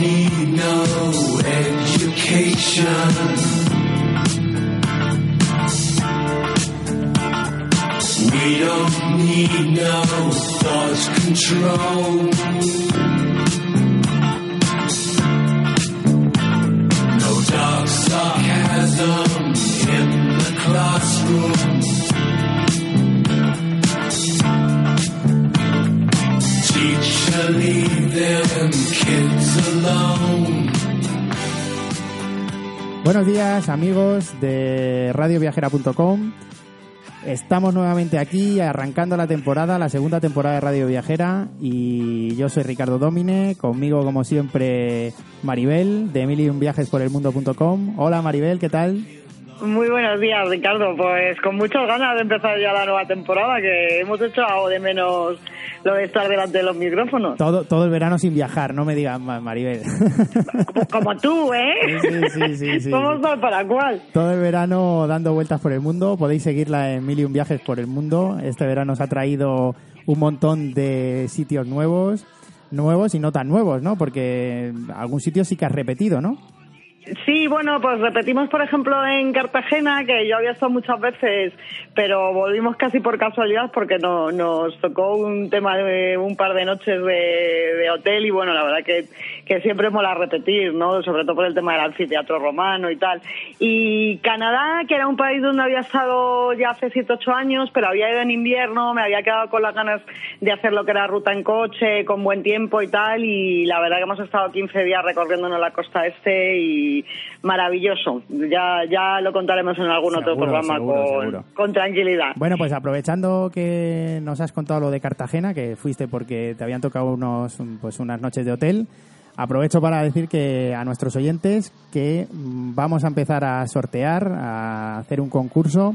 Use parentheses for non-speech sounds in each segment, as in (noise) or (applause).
Need no education. We don't need no thought control. No dark sarcasm in the classroom. Buenos días amigos de radioviajera.com. Estamos nuevamente aquí arrancando la temporada, la segunda temporada de Radio Viajera y yo soy Ricardo Domine, conmigo como siempre Maribel de emiliumviajesporelmundo.com. Hola Maribel, ¿qué tal? Muy buenos días, Ricardo. Pues con muchas ganas de empezar ya la nueva temporada, que hemos hecho algo de menos lo de estar delante de los micrófonos. Todo, todo el verano sin viajar, no me digas Ma- Maribel. Como, como tú, ¿eh? Sí, sí, sí, sí. Tal para cual. Todo el verano dando vueltas por el mundo. Podéis seguirla en Milium Viajes por el Mundo. Este verano os ha traído un montón de sitios nuevos, nuevos y no tan nuevos, ¿no? Porque algún sitio sí que has repetido, ¿no? Sí, bueno, pues repetimos, por ejemplo, en Cartagena, que yo había estado muchas veces, pero volvimos casi por casualidad porque no, nos tocó un tema de un par de noches de, hotel y bueno, la verdad que, que siempre mola repetir, ¿no? Sobre todo por el tema del anfiteatro romano y tal. Y Canadá, que era un país donde había estado ya hace 7, 8 años, pero había ido en invierno, me había quedado con las ganas de hacer lo que era ruta en coche, con buen tiempo y tal, y la verdad que hemos estado 15 días recorriéndonos la costa este y maravilloso. Ya, ya lo contaremos en algún otro programa seguro, con, seguro. con tranquilidad. Bueno, pues aprovechando que nos has contado lo de Cartagena, que fuiste porque te habían tocado unos, pues unas noches de hotel, aprovecho para decir que a nuestros oyentes que vamos a empezar a sortear, a hacer un concurso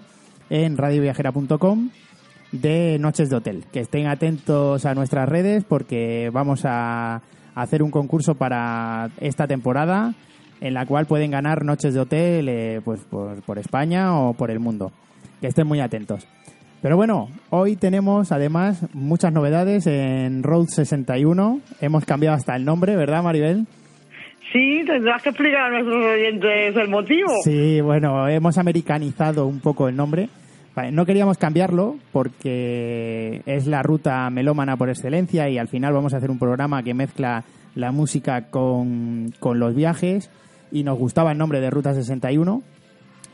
en radioviajera.com de noches de hotel. Que estén atentos a nuestras redes porque vamos a hacer un concurso para esta temporada en la cual pueden ganar noches de hotel eh, pues por, por España o por el mundo. Que estén muy atentos. Pero bueno, hoy tenemos además muchas novedades en Road 61. Hemos cambiado hasta el nombre, ¿verdad, Maribel? Sí, tendrás que explicar a nuestros oyentes el motivo. Sí, bueno, hemos americanizado un poco el nombre. No queríamos cambiarlo porque es la ruta melómana por excelencia y al final vamos a hacer un programa que mezcla la música con, con los viajes y nos gustaba el nombre de Ruta 61,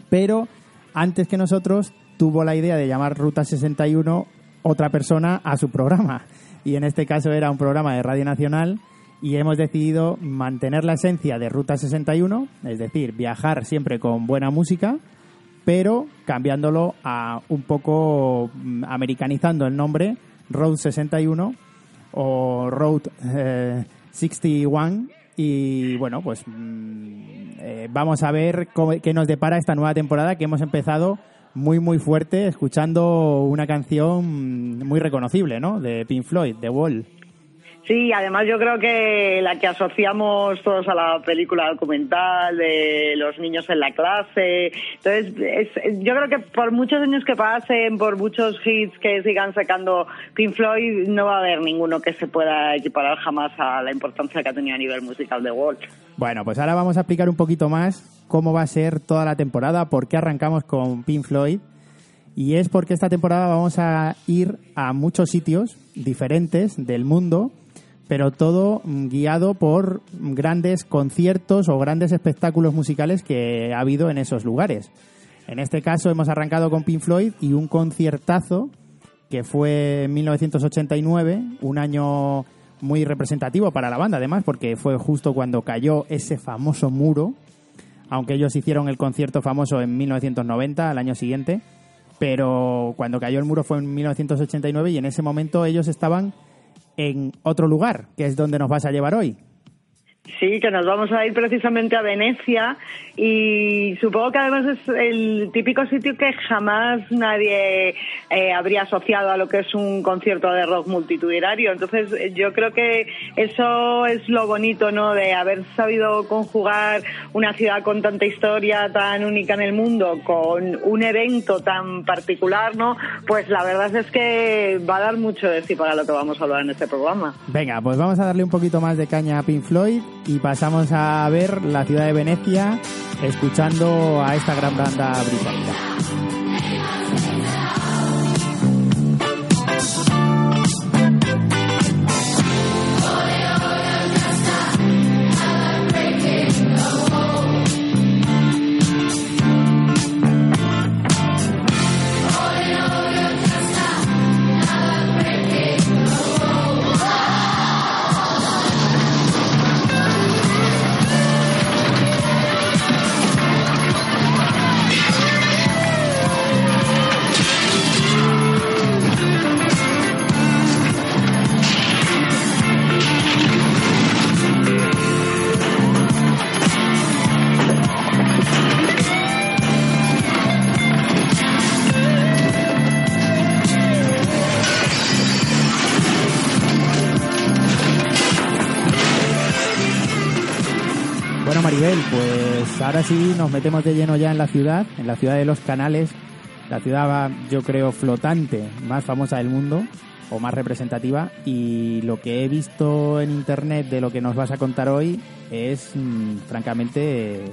pero antes que nosotros tuvo la idea de llamar Ruta 61 otra persona a su programa. Y en este caso era un programa de Radio Nacional y hemos decidido mantener la esencia de Ruta 61, es decir, viajar siempre con buena música, pero cambiándolo a un poco mm, americanizando el nombre Road 61 o Road eh, 61 y bueno, pues mm, eh, vamos a ver cómo- qué nos depara esta nueva temporada que hemos empezado muy muy fuerte escuchando una canción muy reconocible, ¿no? De Pink Floyd, The Wall. Sí, además yo creo que la que asociamos todos a la película documental de los niños en la clase. Entonces, es- yo creo que por muchos años que pasen, por muchos hits que sigan sacando Pink Floyd, no va a haber ninguno que se pueda equiparar jamás a la importancia que ha tenido a nivel musical de Wall. Bueno, pues ahora vamos a explicar un poquito más cómo va a ser toda la temporada, por qué arrancamos con Pink Floyd. Y es porque esta temporada vamos a ir a muchos sitios diferentes del mundo, pero todo mm, guiado por grandes conciertos o grandes espectáculos musicales que ha habido en esos lugares. En este caso hemos arrancado con Pink Floyd y un conciertazo que fue en 1989, un año muy representativo para la banda además, porque fue justo cuando cayó ese famoso muro, aunque ellos hicieron el concierto famoso en 1990, al año siguiente, pero cuando cayó el muro fue en 1989 y en ese momento ellos estaban en otro lugar, que es donde nos vas a llevar hoy. Sí, que nos vamos a ir precisamente a Venecia y supongo que además es el típico sitio que jamás nadie eh, habría asociado a lo que es un concierto de rock multitudinario. Entonces yo creo que eso es lo bonito, ¿no? De haber sabido conjugar una ciudad con tanta historia, tan única en el mundo, con un evento tan particular, ¿no? Pues la verdad es que va a dar mucho de sí para lo que vamos a hablar en este programa. Venga, pues vamos a darle un poquito más de caña a Pink Floyd y pasamos a ver la ciudad de Venecia escuchando a esta gran banda británica. Ahora sí nos metemos de lleno ya en la ciudad, en la ciudad de los canales, la ciudad, yo creo, flotante más famosa del mundo o más representativa y lo que he visto en internet de lo que nos vas a contar hoy es mm, francamente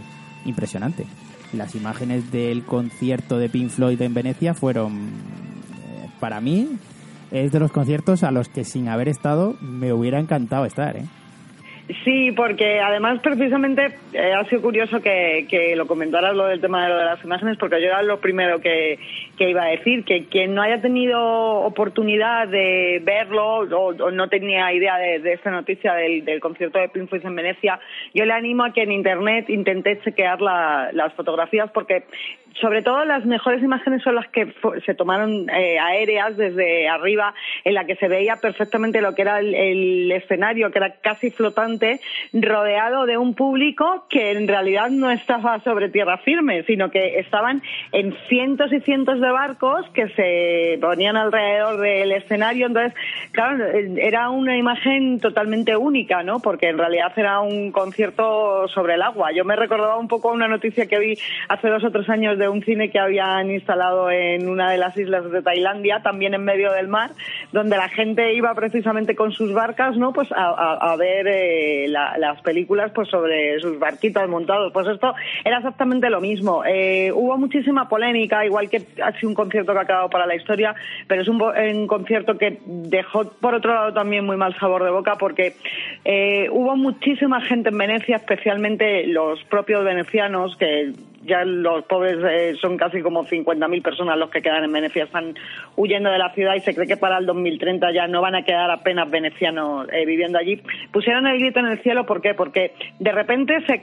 impresionante. Las imágenes del concierto de Pink Floyd en Venecia fueron, eh, para mí, es de los conciertos a los que sin haber estado me hubiera encantado estar, ¿eh? Sí, porque además precisamente eh, ha sido curioso que, que lo comentaras lo del tema de lo de las imágenes, porque yo era lo primero que, que iba a decir, que quien no haya tenido oportunidad de verlo o, o no tenía idea de, esta noticia del, del, concierto de Pink en Venecia, yo le animo a que en Internet intente chequear la, las fotografías, porque sobre todo las mejores imágenes son las que se tomaron eh, aéreas desde arriba, en la que se veía perfectamente lo que era el, el escenario, que era casi flotante rodeado de un público que en realidad no estaba sobre tierra firme, sino que estaban en cientos y cientos de barcos que se ponían alrededor del escenario. Entonces, claro, era una imagen totalmente única, ¿no? Porque en realidad era un concierto sobre el agua. Yo me recordaba un poco una noticia que vi hace dos o tres años de un cine que habían instalado en una de las islas de Tailandia, también en medio del mar, donde la gente iba precisamente con sus barcas, ¿no? Pues a, ver eh, la, las películas pues sobre sus barquitos montados. Pues esto era exactamente lo mismo. Eh, hubo muchísima polémica, igual que ha sido un concierto que ha quedado para la historia, pero es un, un concierto que dejó por otro lado también muy mal sabor de boca porque eh, hubo muchísima gente en Venecia, especialmente los propios venecianos que ya los pobres eh, son casi como 50.000 personas los que quedan en Venecia, están huyendo de la ciudad y se cree que para el 2030 ya no van a quedar apenas venecianos eh, viviendo allí. Pusieron el grito en el cielo, ¿por qué? Porque de repente se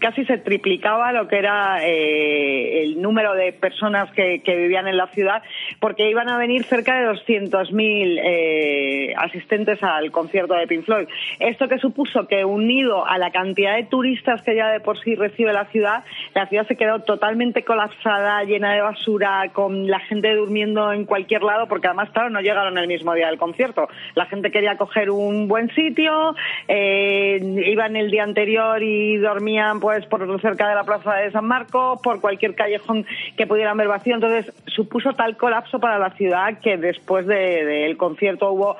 casi se triplicaba lo que era eh, el número de personas que, que, vivían en la ciudad, porque iban a venir cerca de 200.000 eh, asistentes al concierto de Pink Floyd. Esto que supuso que unido a la cantidad de turistas que ya de por sí recibe la ciudad, la ciudad se quedó totalmente colapsada, llena de basura, con la gente durmiendo en cualquier lado, porque además, claro, no llegaron el mismo día del concierto. La gente quería coger un buen sitio, eh, iban el día anterior y dormían pues por cerca de la plaza de San Marcos, por cualquier callejón que pudieran ver vacío. Entonces supuso tal colapso para la ciudad que después del de, concierto hubo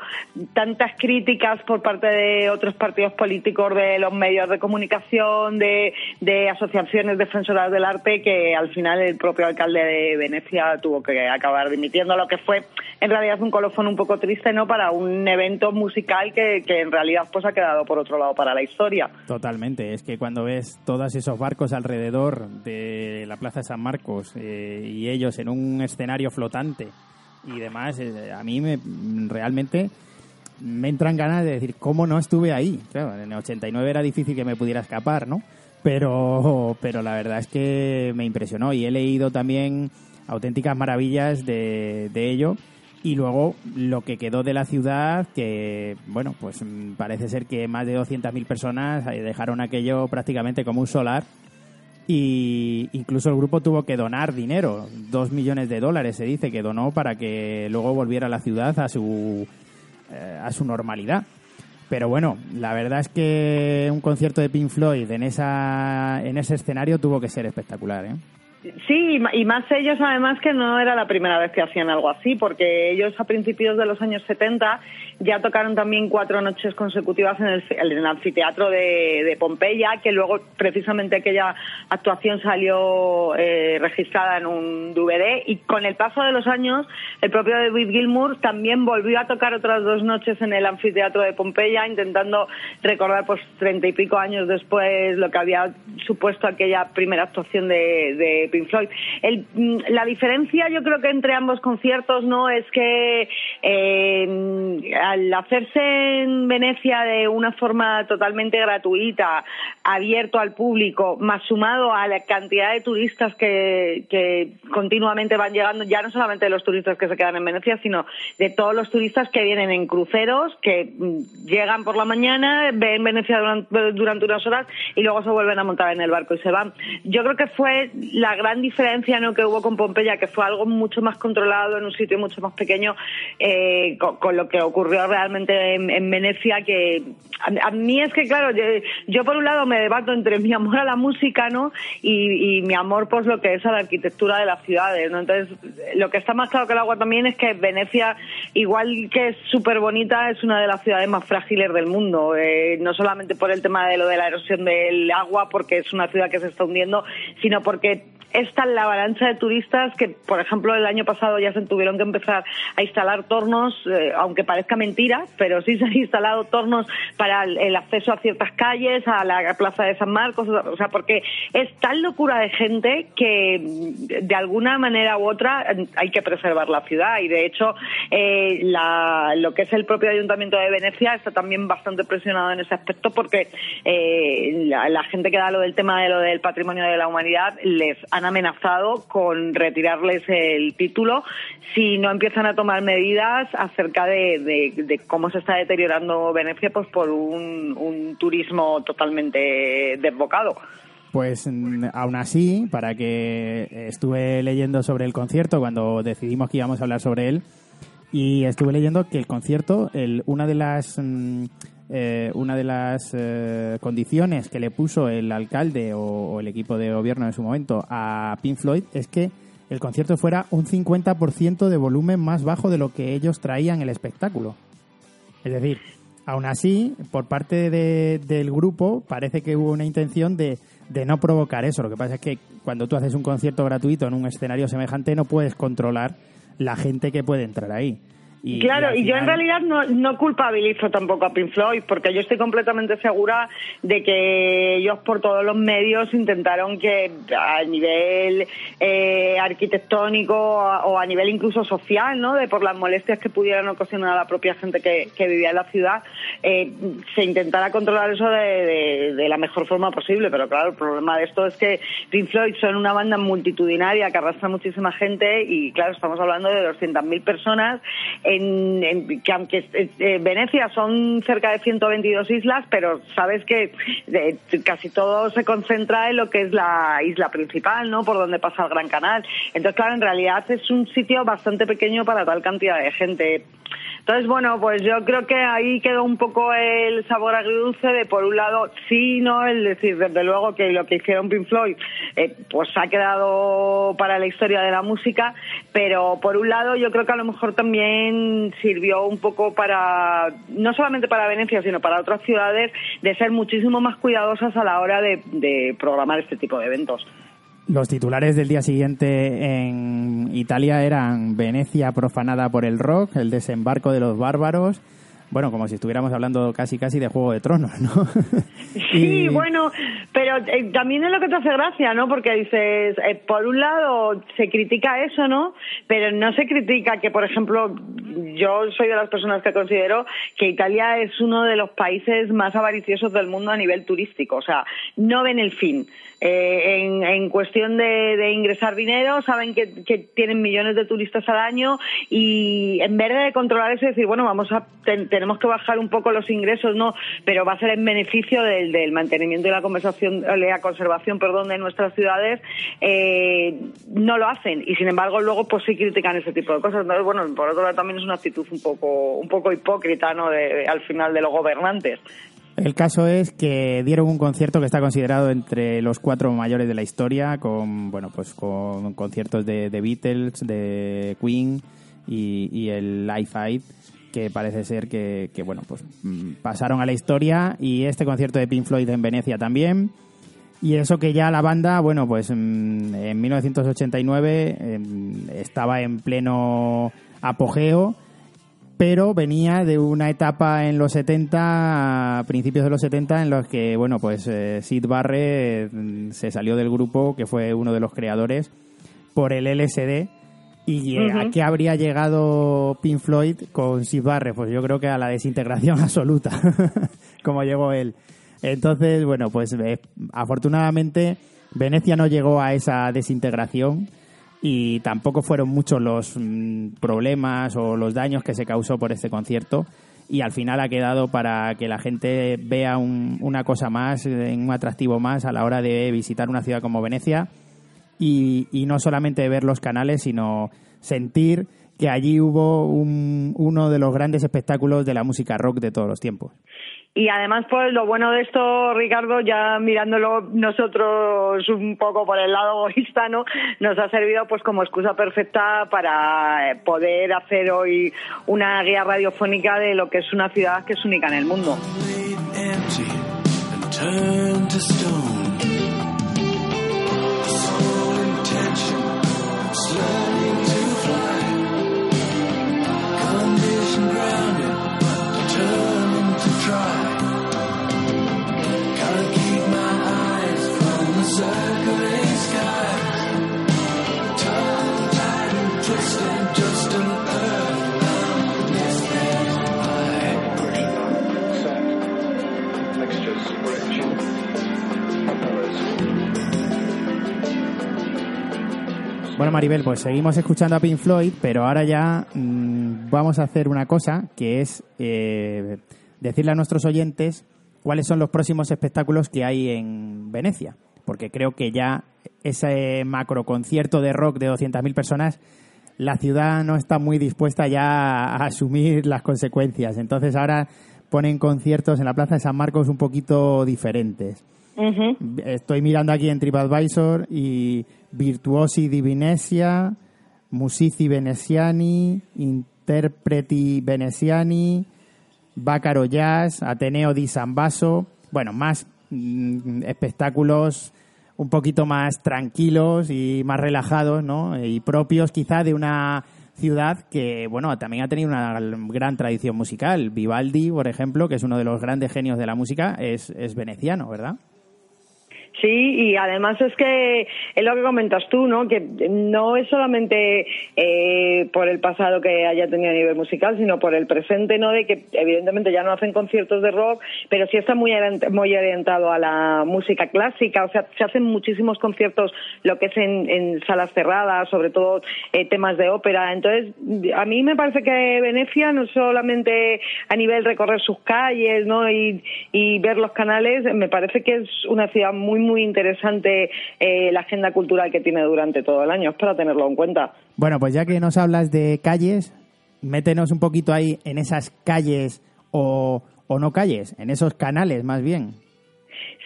tantas críticas por parte de otros partidos políticos, de los medios de comunicación, de, de asociaciones defensoras del arte, que al final el propio alcalde de Venecia tuvo que acabar dimitiendo, lo que fue en realidad un colofón un poco triste, ¿no? Para un evento musical que, que en realidad pues ha quedado por otro lado para la historia. Totalmente, es que cuando ves todos esos barcos alrededor de la Plaza San Marcos eh, y ellos en un escenario flotante y demás, eh, a mí me realmente me entran ganas de decir cómo no estuve ahí. En el 89 era difícil que me pudiera escapar, ¿no? Pero, pero la verdad es que me impresionó y he leído también auténticas maravillas de, de ello y luego lo que quedó de la ciudad, que, bueno, pues parece ser que más de 200.000 personas eh, dejaron aquello prácticamente como un solar. Y incluso el grupo tuvo que donar dinero, dos millones de dólares se dice que donó para que luego volviera la ciudad a su, eh, a su normalidad. Pero bueno, la verdad es que un concierto de Pink Floyd en, esa, en ese escenario tuvo que ser espectacular. ¿eh? Sí, y más ellos además que no era la primera vez que hacían algo así, porque ellos a principios de los años 70 ya tocaron también cuatro noches consecutivas en el, anfiteatro de, Pompeya, que luego precisamente aquella actuación salió eh, registrada en un DVD y con el paso de los años el propio David Gilmour también volvió a tocar otras dos noches en el anfiteatro de Pompeya intentando recordar pues treinta y pico años después lo que había supuesto aquella primera actuación de, de Mm, la diferencia yo creo que entre ambos conciertos no es que eh, al hacerse en Venecia de una forma totalmente gratuita, abierto al público, más sumado a la cantidad de turistas que, que continuamente van llegando, ya no solamente de los turistas que se quedan en Venecia, sino de todos los turistas que vienen en cruceros, que mm, llegan por la mañana, ven Venecia durante, durante unas horas y luego se vuelven a montar en el barco y se van. Yo creo que fue la gran diferencia ¿no? que hubo con Pompeya, que fue algo mucho más controlado en un sitio mucho más pequeño, eh, con, lo que ocurrió realmente en, Venecia, que a, mí es que, claro, yo, por un lado me debato entre mi amor a la música, ¿no? Y, mi amor, pues, lo que es a la arquitectura de las ciudades, ¿no? Entonces, lo que está más claro que el agua también es que Venecia, igual que es súper bonita, es una de las ciudades más frágiles del mundo, eh, no solamente por el tema de lo de la erosión del agua, porque es una ciudad que se está hundiendo, sino porque es tan la avalancha de turistas que, por ejemplo, el año pasado ya se tuvieron que empezar a instalar tornos, eh, aunque parezca mentira, pero sí se han instalado tornos para el, acceso a ciertas calles, a la plaza de San Marcos, o sea, porque es tal locura de gente que de alguna manera u otra hay que preservar la ciudad. Y de hecho eh, lo que es el propio Ayuntamiento de Venecia está también bastante presionado en ese aspecto porque eh, la, la, gente que da lo del tema de lo del patrimonio de la humanidad les han amenazado con retirarles el título si no empiezan a tomar medidas acerca de, cómo se está deteriorando Venecia pues por un, turismo totalmente desbocado. Pues mm, aún así, para que estuve leyendo sobre el concierto cuando decidimos que íbamos a hablar sobre él y estuve leyendo que el concierto, el, una de las mm, eh, una de las eh, condiciones que le puso el alcalde o, el equipo de gobierno en su momento a Pink Floyd es que el concierto fuera un 50% de volumen más bajo de lo que ellos traían el espectáculo. Es decir, aún así, por parte del grupo parece que hubo una intención de, de no provocar eso. Lo que pasa es que cuando tú haces un concierto gratuito en un escenario semejante no puedes controlar la gente que puede entrar ahí claro, y, yo en realidad no, no, culpabilizo tampoco a Pink Floyd, porque yo estoy completamente segura de que ellos por todos los medios intentaron que a nivel eh, arquitectónico o a nivel incluso social, ¿no? De por las molestias que pudieran ocasionar a la propia gente que, que vivía en la ciudad, eh, se intentara controlar eso de, de, la mejor forma posible. Pero claro, el problema de esto es que Pink Floyd son una banda multitudinaria que arrastra muchísima gente y claro, estamos hablando de 200.000 personas en, que aunque eh, Venecia son cerca de 122 islas, pero sabes que eh, casi todo se concentra en lo que es la isla principal, ¿no? Por donde pasa el Gran Canal. Entonces, claro, en realidad es un sitio bastante pequeño para tal cantidad de gente. Entonces, bueno, pues yo creo que ahí quedó un poco el sabor agridulce de, por un lado, sí, no, el decir, desde luego que lo que hicieron Pink Floyd, eh, pues ha quedado para la historia de la música, pero por un lado yo creo que a lo mejor también sirvió un poco para, no solamente para Venecia, sino para otras ciudades, de ser muchísimo más cuidadosas a la hora de programar este tipo de eventos. Los titulares del día siguiente en Italia eran Venecia profanada por el rock, el desembarco de los bárbaros, bueno, como si estuviéramos hablando casi casi de Juego de Tronos, ¿no? (laughs) sí, bueno, pero eh, también es lo que te hace gracia, ¿no? Porque dices, eh, por un lado se critica eso, ¿no? Pero no se critica que, por ejemplo, yo soy de las personas que considero que Italia es uno de los países más avariciosos del mundo a nivel turístico. O sea, no ven el fin. Eh, en, cuestión de, de, ingresar dinero, saben que, que, tienen millones de turistas al año y en vez de controlar eso y decir, bueno, vamos a ten, tenemos que bajar un poco los ingresos, no, pero va a ser en beneficio del, del mantenimiento y la conversación, la conservación, perdón, de nuestras ciudades, eh, no lo hacen y sin embargo luego pues sí critican ese tipo de cosas. Bueno, por otro lado también es una actitud un poco, un poco hipócrita, ¿no? De, al final de los gobernantes. El caso es que dieron un concierto que está considerado entre los cuatro mayores de la historia, con bueno pues con conciertos de, de Beatles, de Queen y, el Live Aid, que parece ser que, que, bueno pues pasaron a la historia y este concierto de Pink Floyd en Venecia también. Y eso que ya la banda, bueno, pues en 1989 estaba en pleno apogeo pero venía de una etapa en los 70, a principios de los 70, en los que, bueno, pues eh, Sid Barrett eh, se salió del grupo, que fue uno de los creadores, por el LSD. ¿Y uh -huh. a qué habría llegado Pink Floyd con Sid Barrett? Pues yo creo que a la desintegración (laughs) absoluta, (laughs) como llegó él. Entonces, bueno, pues eh, afortunadamente Venecia no llegó a esa desintegración y tampoco fueron muchos los mmm, problemas o los daños que se causó por este concierto y al final ha quedado para que la gente vea un, una cosa más, un atractivo más a la hora de visitar una ciudad como Venecia y, y no solamente ver los canales, sino sentir que allí hubo un, uno de los grandes espectáculos de la música rock de todos los tiempos. Y además, pues lo bueno de esto, Ricardo, ya mirándolo nosotros un poco por el lado egoísta, ¿no? Nos ha servido pues como excusa perfecta para poder hacer hoy una guía radiofónica de lo que es una ciudad que es única en el mundo. Bueno, Maribel, pues seguimos escuchando a Pink Floyd, pero ahora ya mmm, vamos a hacer una cosa, que es eh, decirle a nuestros oyentes cuáles son los próximos espectáculos que hay en Venecia, porque creo que ya ese macro concierto de rock de 200.000 personas, la ciudad no está muy dispuesta ya a asumir las consecuencias. Entonces ahora ponen conciertos en la Plaza de San Marcos un poquito diferentes. Uh -huh. Estoy mirando aquí en TripAdvisor y Virtuosi di Venecia, Musici Veneziani, Interpreti Veneziani, Bacaro Jazz, Ateneo di San Basso. Bueno, más mmm, espectáculos un poquito más tranquilos y más relajados, ¿no? Y propios quizá de una ciudad que, bueno, también ha tenido una gran tradición musical. Vivaldi, por ejemplo, que es uno de los grandes genios de la música, es, es veneciano, ¿verdad? Sí, y además es que es lo que comentas tú, ¿no? Que no es solamente eh, por el pasado que haya tenido a nivel musical, sino por el presente, ¿no? De que evidentemente ya no hacen conciertos de rock, pero sí está muy, muy orientado a la música clásica, o sea, se hacen muchísimos conciertos, lo que es en, en salas cerradas, sobre todo eh, temas de ópera. Entonces, a mí me parece que Venecia no solamente a nivel recorrer sus calles, ¿no? Y, y ver los canales, me parece que es una ciudad muy muy interesante eh, la agenda cultural que tiene durante todo el año. Es para tenerlo en cuenta. Bueno, pues ya que nos hablas de calles, métenos un poquito ahí en esas calles o, o no calles, en esos canales más bien.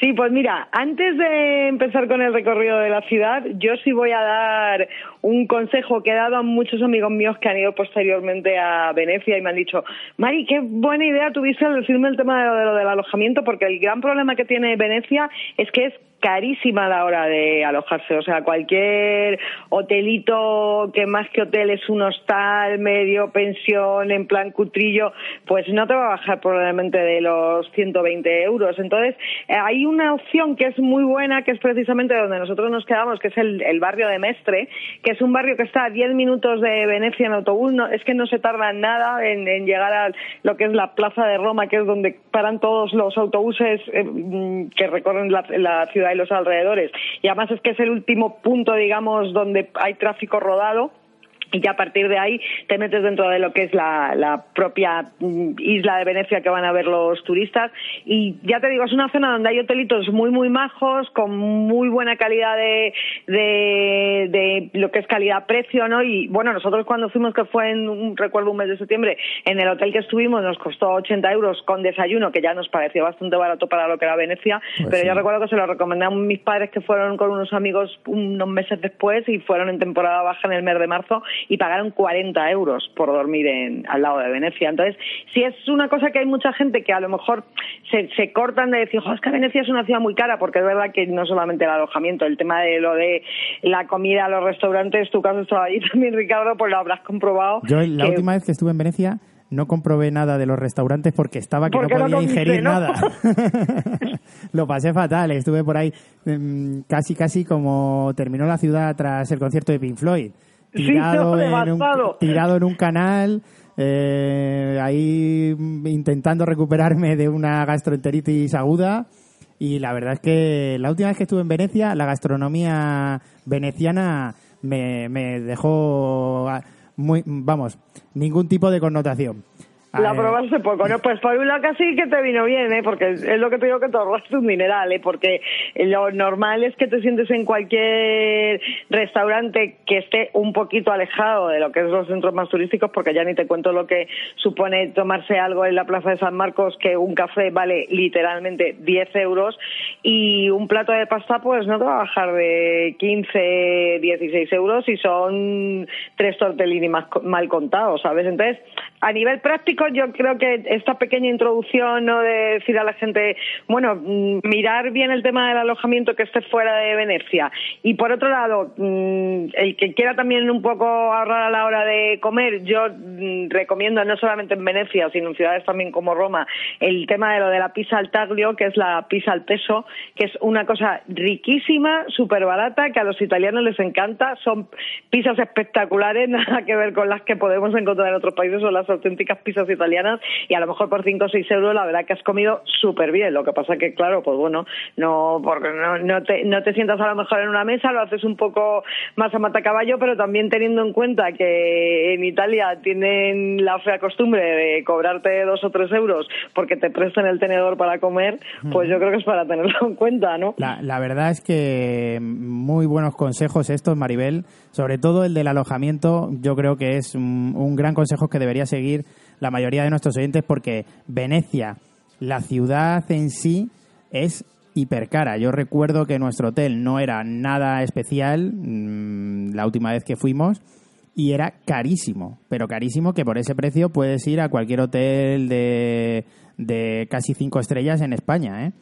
Sí, pues mira, antes de empezar con el recorrido de la ciudad, yo sí voy a dar un consejo que he dado a muchos amigos míos que han ido posteriormente a Venecia y me han dicho, Mari, qué buena idea tuviste al decirme el tema de lo, de lo del alojamiento, porque el gran problema que tiene Venecia es que es carísima a la hora de alojarse. O sea, cualquier hotelito que más que hotel es un hostal, medio pensión, en plan cutrillo, pues no te va a bajar probablemente de los 120 euros. Entonces, eh, hay una opción que es muy buena, que es precisamente donde nosotros nos quedamos, que es el, barrio de Mestre, que es un barrio que está a 10 minutos de Venecia en autobús. No, es que no se tarda nada en, llegar a lo que es la plaza de Roma, que es donde paran todos los autobuses eh, mm, que recorren la ciudad y los alrededores. Y además es que es el último punto, digamos, donde hay tráfico rodado y ya a partir de ahí te metes dentro de lo que es la, la, propia mm, isla de Venecia que van a ver los turistas y ya te digo es una zona donde hay hotelitos muy muy majos con muy buena calidad de, de, de lo que es calidad precio no y bueno nosotros cuando fuimos que fue en un, recuerdo un mes de septiembre en el hotel que estuvimos nos costó 80 euros con desayuno que ya nos pareció bastante barato para lo que era Venecia Pues pero sí. yo recuerdo que se lo recomendé a mis padres que fueron con unos amigos unos meses después y fueron en temporada baja en el mes de marzo y pagaron 40 euros por dormir en, al lado de Venecia. Entonces, si es una cosa que hay mucha gente que a lo mejor se, se cortan de decir, "Jo, es que Venecia es una ciudad muy cara, porque es verdad que no solamente el alojamiento, el tema de lo de la comida, los restaurantes, tu caso estaba allí (laughs) también, Ricardo, pues lo habrás comprobado. Yo la que- última vez que estuve en Venecia no comprobé nada de los restaurantes porque estaba que no Porque no podía ingerir ¿no? nada. (laughs) Lo pasé fatal, estuve por ahí mm, casi casi como terminó la ciudad tras el concierto de Pink Floyd. Sí, Tirado, (laughs) no, en, un, devastado. tirado en un canal, eh, ahí intentando recuperarme de una gastroenteritis aguda. Y la verdad es que la última vez que estuve en Venecia, la gastronomía veneciana me, me dejó muy, vamos, ningún tipo de connotación. La Eh, probaste poco, ¿no? Pues por un lado casi que te vino bien, ¿eh? Porque es lo que te digo que te ahorraste un dineral, ¿eh? Porque lo normal es que te sientes en cualquier restaurante que esté un poquito alejado de lo que es los centros más turísticos, porque ya ni te cuento lo que supone tomarse algo en la Plaza de San Marcos, que un café vale literalmente 10 euros, y un plato de pasta, pues no te va a bajar de 15, 16 euros y son tres tortellini mal contados, ¿sabes? Entonces, a nivel práctico, yo creo que esta pequeña introducción, ¿no? De decir a la gente, bueno, mm, mirar bien el tema del alojamiento que esté fuera de Venecia. Y por otro lado, mm, el que quiera también un poco ahorrar a la hora de comer, yo mm, recomiendo no solamente en Venecia, sino en ciudades también como Roma, el tema de lo de la pizza al taglio, que es la pizza al peso, que es una cosa riquísima, súper barata, que a los italianos les encanta. Son pizzas espectaculares, (laughs) nada que ver con las que podemos encontrar en otros países, son las auténticas pizzas italianas y a lo mejor por 5 o 6 euros la verdad que has comido súper bien. Lo que pasa que, claro, pues bueno, no porque no, no, te, no te sientas a lo mejor en una mesa, lo haces un poco más a matacaballo, pero también teniendo en cuenta que en Italia tienen la fea costumbre de cobrarte dos o tres euros porque te prestan el tenedor para comer, pues yo creo que es para tenerlo en cuenta, ¿no? La, la verdad es que muy buenos consejos estos, Maribel. Sobre todo el del alojamiento, yo creo que es un, un gran consejo que debería seguir la mayoría de nuestros oyentes porque Venecia, la ciudad en sí, es hipercara. Yo recuerdo que nuestro hotel no era nada especial mm, la última vez que fuimos y era carísimo, pero carísimo que por ese precio puedes ir a cualquier hotel de, de casi cinco estrellas en España, ¿eh?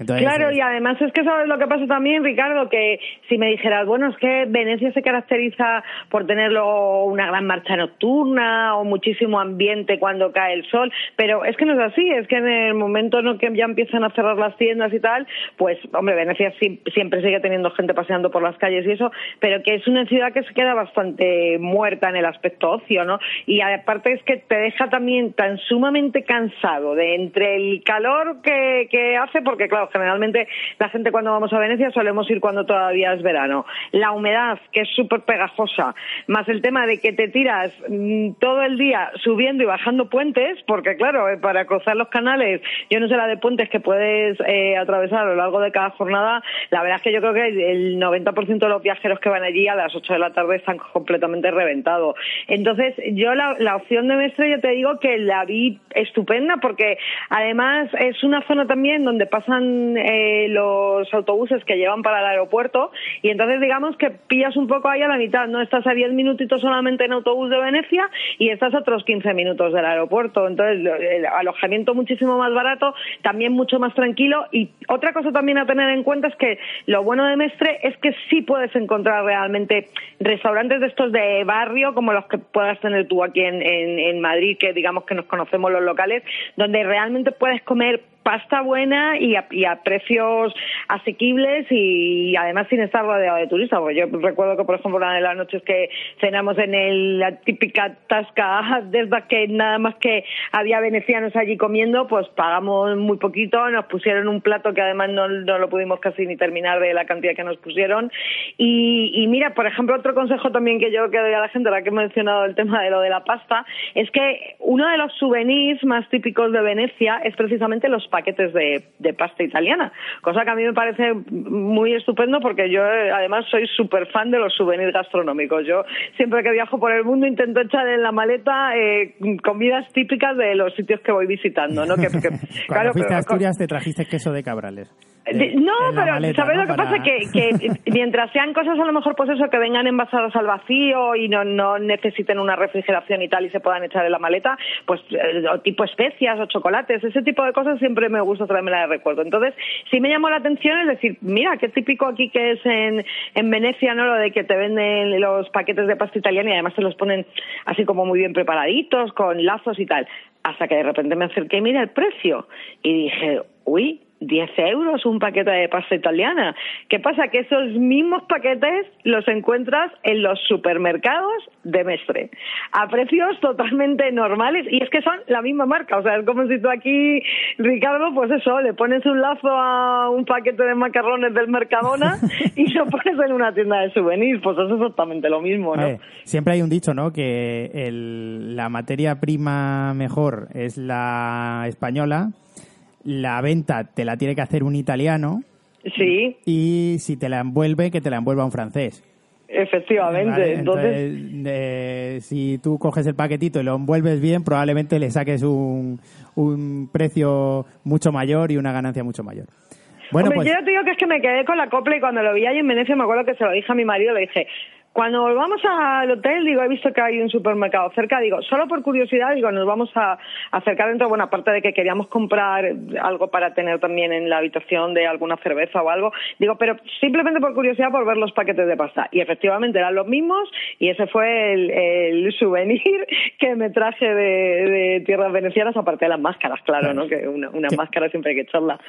Entonces, Claro, eh, y además es que sabes lo que pasa también, Ricardo, que si me dijeras, bueno, es que Venecia se caracteriza por tenerlo una gran marcha nocturna o muchísimo ambiente cuando cae el sol, pero es que no es así, es que en el momento en el que ya empiezan a cerrar las tiendas y tal, pues, hombre, Venecia siempre sigue teniendo gente paseando por las calles y eso, pero que es una ciudad que se queda bastante muerta en el aspecto ocio, ¿no? Y aparte es que te deja también tan sumamente cansado de entre el calor que, que hace, porque claro, generalmente la gente cuando vamos a Venecia solemos ir cuando todavía es verano. La humedad, que es súper pegajosa, más el tema de que te tiras mm, todo el día subiendo y bajando puentes, porque claro, eh, para cruzar los canales, yo no sé la de puentes que puedes eh, atravesar a lo largo de cada jornada, la verdad es que yo creo que el 90% de los viajeros que van allí a las 8 de la tarde están completamente reventados. Entonces, yo la, la opción de Mestre, yo te digo que la vi estupenda, porque además es una zona también donde pasan eh, los autobuses que llevan para el aeropuerto y entonces digamos que pillas un poco ahí a la mitad, ¿no? Estás a 10 minutitos solamente en autobús de Venecia y estás a otros 15 minutos del aeropuerto. Entonces, el alojamiento muchísimo más barato, también mucho más tranquilo y otra cosa también a tener en cuenta es que lo bueno de Mestre es que sí puedes encontrar realmente restaurantes de estos de barrio como los que puedas tener tú aquí en Madrid, que digamos que nos conocemos los locales, donde realmente puedes comer pasta buena y a, y a, precios asequibles y además sin estar rodeado de turistas. Porque yo recuerdo que, por ejemplo, una de las noches que cenamos en el, la típica tasca (laughs) desde que nada más que había venecianos allí comiendo, pues pagamos muy poquito, nos pusieron un plato que además no, no lo pudimos casi ni terminar de la cantidad que nos pusieron. Y, y mira, por ejemplo, otro consejo también que yo que doy a la gente, ahora que he mencionado el tema de lo de la pasta, es que uno de los souvenirs más típicos de Venecia es precisamente los paquetes de, de, pasta italiana, cosa que a mí me parece muy estupendo porque yo eh, además soy súper fan de los souvenirs gastronómicos. Yo siempre que viajo por el mundo intento echar en la maleta eh, comidas típicas de los sitios que voy visitando. ¿no? Que, que, (laughs) Cuando claro, fuiste pero, a Asturias te trajiste queso de cabrales. De, no, pero maleta, ¿sabes ¿no? lo que Para... pasa? Que, que (laughs) mientras sean cosas a lo mejor pues eso, que vengan envasadas al vacío y no, no necesiten una refrigeración y tal y se puedan echar en la maleta, pues eh, tipo especias o chocolates, ese tipo de cosas siempre me gusta traerme de recuerdo. Entonces, sí me llamó la atención es decir, mira, qué típico aquí que es en, en Venecia, ¿no? Lo de que te venden los paquetes de pasta italiana y además te los ponen así como muy bien preparaditos, con lazos y tal. Hasta que de repente me acerqué y mira el precio. Y dije, uy, 10 euros un paquete de pasta italiana. ¿Qué pasa? Que esos mismos paquetes los encuentras en los supermercados de Mestre, a precios totalmente normales, y es que son la misma marca, o sea, es como si tú aquí, Ricardo, pues eso, le pones un lazo a un paquete de macarrones del Mercadona (laughs) y lo pones en una tienda de souvenirs, pues es exactamente lo mismo, ¿no? Ver, siempre hay un dicho, ¿no?, que el, la materia prima mejor es la española, la venta te la tiene que hacer un italiano. Sí. Y si te la envuelve, que te la envuelva un francés. Efectivamente. Vale, entonces, entonces eh, si tú coges el paquetito y lo envuelves bien, probablemente le saques un, un precio mucho mayor y una ganancia mucho mayor. Bueno, Hombre, pues... yo te digo que es que me quedé con la copla y cuando lo vi ahí en Venecia me acuerdo que se lo dije a mi marido, le dije, cuando volvamos al hotel, digo, he visto que hay un supermercado cerca, digo, solo por curiosidad, digo, nos vamos a acercar dentro, bueno, aparte de que queríamos comprar algo para tener también en la habitación de alguna cerveza o algo, digo, pero simplemente por curiosidad por ver los paquetes de pasta. Y efectivamente eran los mismos y ese fue el, el souvenir que me traje de, de, tierras venecianas, aparte de las máscaras, claro, ¿no? Que una, una máscara siempre hay que echarla.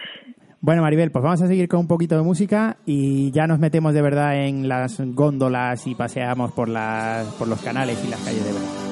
Bueno, Maribel, pues vamos a seguir con un poquito de música y ya nos metemos de verdad en las góndolas y paseamos por, las, por los canales y las calles de verdad.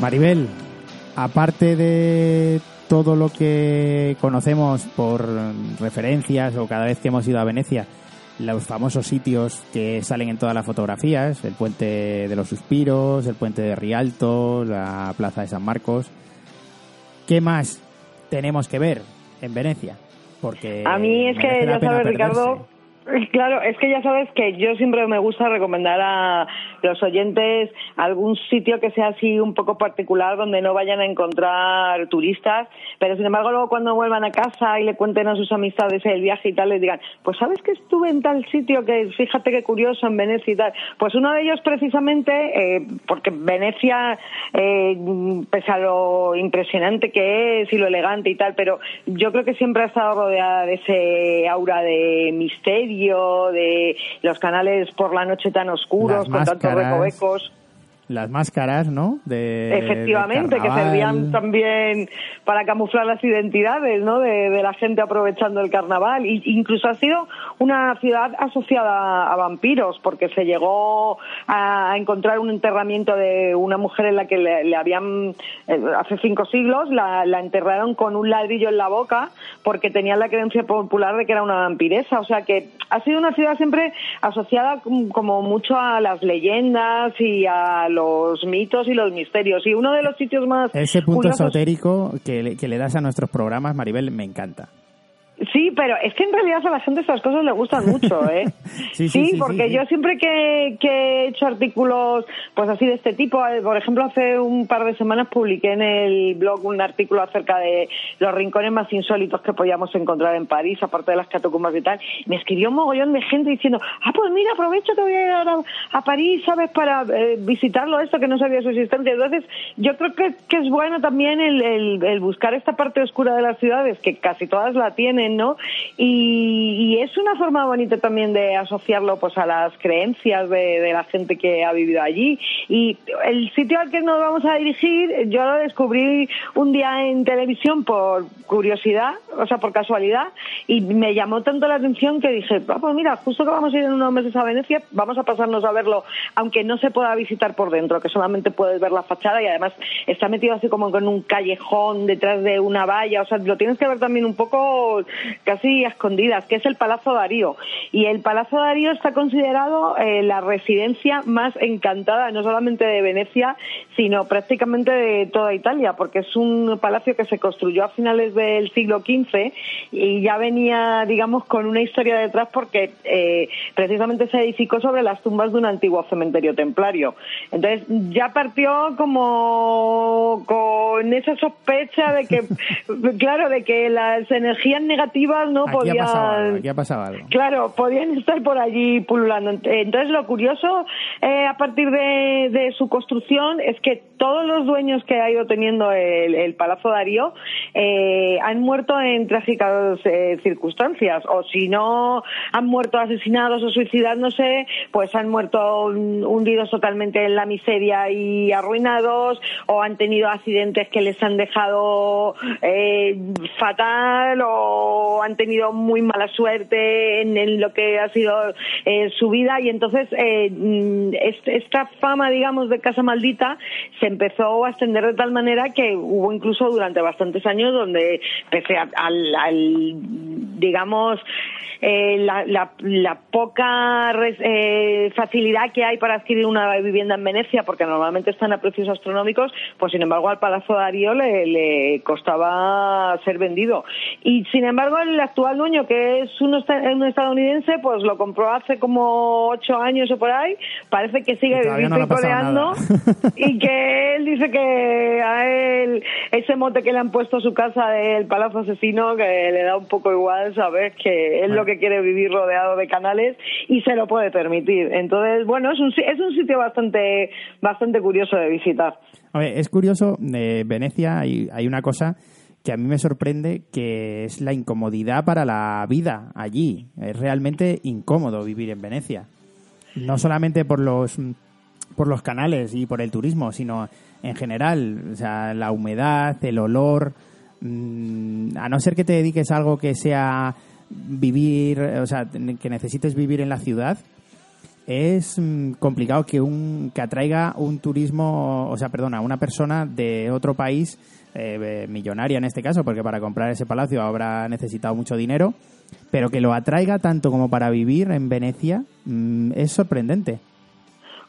Maribel, aparte de todo lo que conocemos por referencias o cada vez que hemos ido a Venecia, los famosos sitios que salen en todas las fotografías, el puente de los suspiros, el puente de Rialto, la plaza de San Marcos, ¿qué más tenemos que ver en Venecia? Porque a mí es que ya sabes, Ricardo, (laughs) Claro, es que ya sabes que yo siempre me gusta recomendar a los oyentes algún sitio que sea así un poco particular donde no vayan a encontrar turistas, pero sin embargo luego cuando vuelvan a casa y le cuenten a sus amistades el viaje y tal, les digan, pues sabes que estuve en tal sitio que fíjate qué curioso en Venecia y tal. Pues uno de ellos precisamente, eh, porque Venecia, eh, pese a lo impresionante que es y lo elegante y tal, pero yo creo que siempre ha estado rodeada de ese aura de misterio de los canales por la noche tan oscuros, con tantos recovecos. Las máscaras, ¿no? De, Efectivamente, que servían también para camuflar las identidades, ¿no? De, de la gente aprovechando el carnaval. Y incluso ha sido una ciudad asociada a vampiros, porque se llegó a encontrar un enterramiento de una mujer en la que le, le habían, eh, hace cinco siglos, la, la enterraron con un ladrillo en la boca, porque tenían la creencia popular de que era una vampiresa. O sea que ha sido una ciudad siempre asociada com- como mucho a las leyendas y a los mitos y los misterios. Y uno de los sitios más Ese punto curiosos- esotérico que le, que le das a nuestros programas, Maribel, me encanta. Sí, pero es que en realidad a la gente estas cosas le gustan mucho, (laughs) ¿eh? Sí, sí, sí, porque sí, yo siempre que, que he hecho artículos pues así de este tipo, eh, por ejemplo, hace un par de semanas publiqué en el blog un artículo acerca de los rincones más insólitos que podíamos encontrar en París, aparte de las catacumbas y tal. Me escribió un mogollón de gente diciendo, ah, pues mira, aprovecho que voy a ir ahora a París, ¿sabes? Para eh, visitarlo esto que no sabía su existencia. Entonces, yo creo que, que es bueno también el, el- el buscar esta parte oscura de las ciudades, que casi todas la tienen, ¿no? Y, es una forma bonita también de asociarlo pues a las creencias de, de la gente que ha vivido allí. Y el sitio al que nos vamos a dirigir, yo lo descubrí un día en televisión por curiosidad, o sea, por casualidad, y me llamó tanto la atención que dije, ah, pues mira, justo que vamos a ir en unos meses a Venecia, vamos a pasarnos a verlo, aunque no se pueda visitar por dentro, que solamente puedes ver la fachada y además está metido así como en un callejón detrás de una valla, o sea, lo tienes que ver también un poco casi a escondidas, que es el Palazzo Darío. Y el Palazzo Darío está considerado eh, la residencia más encantada, no solamente de Venecia, sino prácticamente de toda Italia, porque es un palacio que se construyó a finales del siglo XV y ya venía, digamos, con una historia detrás porque eh, precisamente se edificó sobre las tumbas de un antiguo cementerio templario. Entonces ya partió como con esa sospecha de que, (laughs) claro, de que las energías negativas no Aquí podían... ha pasado algo, aquí ha pasado algo. Claro, podían estar por allí pululando. Entonces, lo curioso eh, a partir de, de su construcción es que todos los dueños que ha ido teniendo el, el Palazzo Darío eh, han muerto en trágicas eh, circunstancias. O si no han muerto asesinados o suicidándose, pues han muerto hun- hundidos totalmente en la miseria y arruinados, o han tenido accidentes que les han dejado eh, fatal, o han tenido muy mala suerte en, lo que ha sido eh, su vida y entonces eh, mm, est- esta fama digamos de casa maldita se empezó a extender de tal manera que hubo incluso durante bastantes años donde pese a- al, digamos eh, la, poca facilidad que hay para adquirir una vivienda en Venecia, porque normalmente están a precios astronómicos, pues sin embargo al Palazzo Darío le, le costaba ser vendido. Y sin embargo el actual dueño, que es un, esta- un estadounidense, pues lo compró hace como ocho años o por ahí, parece que sigue Y ha pasado coreando (laughs) y que él dice que a él ese mote que le han puesto a su casa del Palacio Asesino que le da un poco igual, ¿sabes? Que es Bueno. lo que quiere vivir rodeado de canales y se lo puede permitir. Entonces, bueno, es un, es un sitio bastante, bastante curioso de visitar. A ver, es curioso, de Venecia hay, hay una cosa que a mí me sorprende, que es la incomodidad para la vida allí. Es realmente incómodo vivir en Venecia. No solamente por los por los canales y por el turismo, sino en general, o sea, la humedad, el olor, mm, a no ser que te dediques a algo que sea vivir, o sea, que necesites vivir en la ciudad, es mm, complicado que un que atraiga un turismo, o sea, perdona, una persona de otro país eh, millonaria en este caso, porque para comprar ese palacio habrá necesitado mucho dinero, pero que lo atraiga tanto como para vivir en Venecia mm, es sorprendente.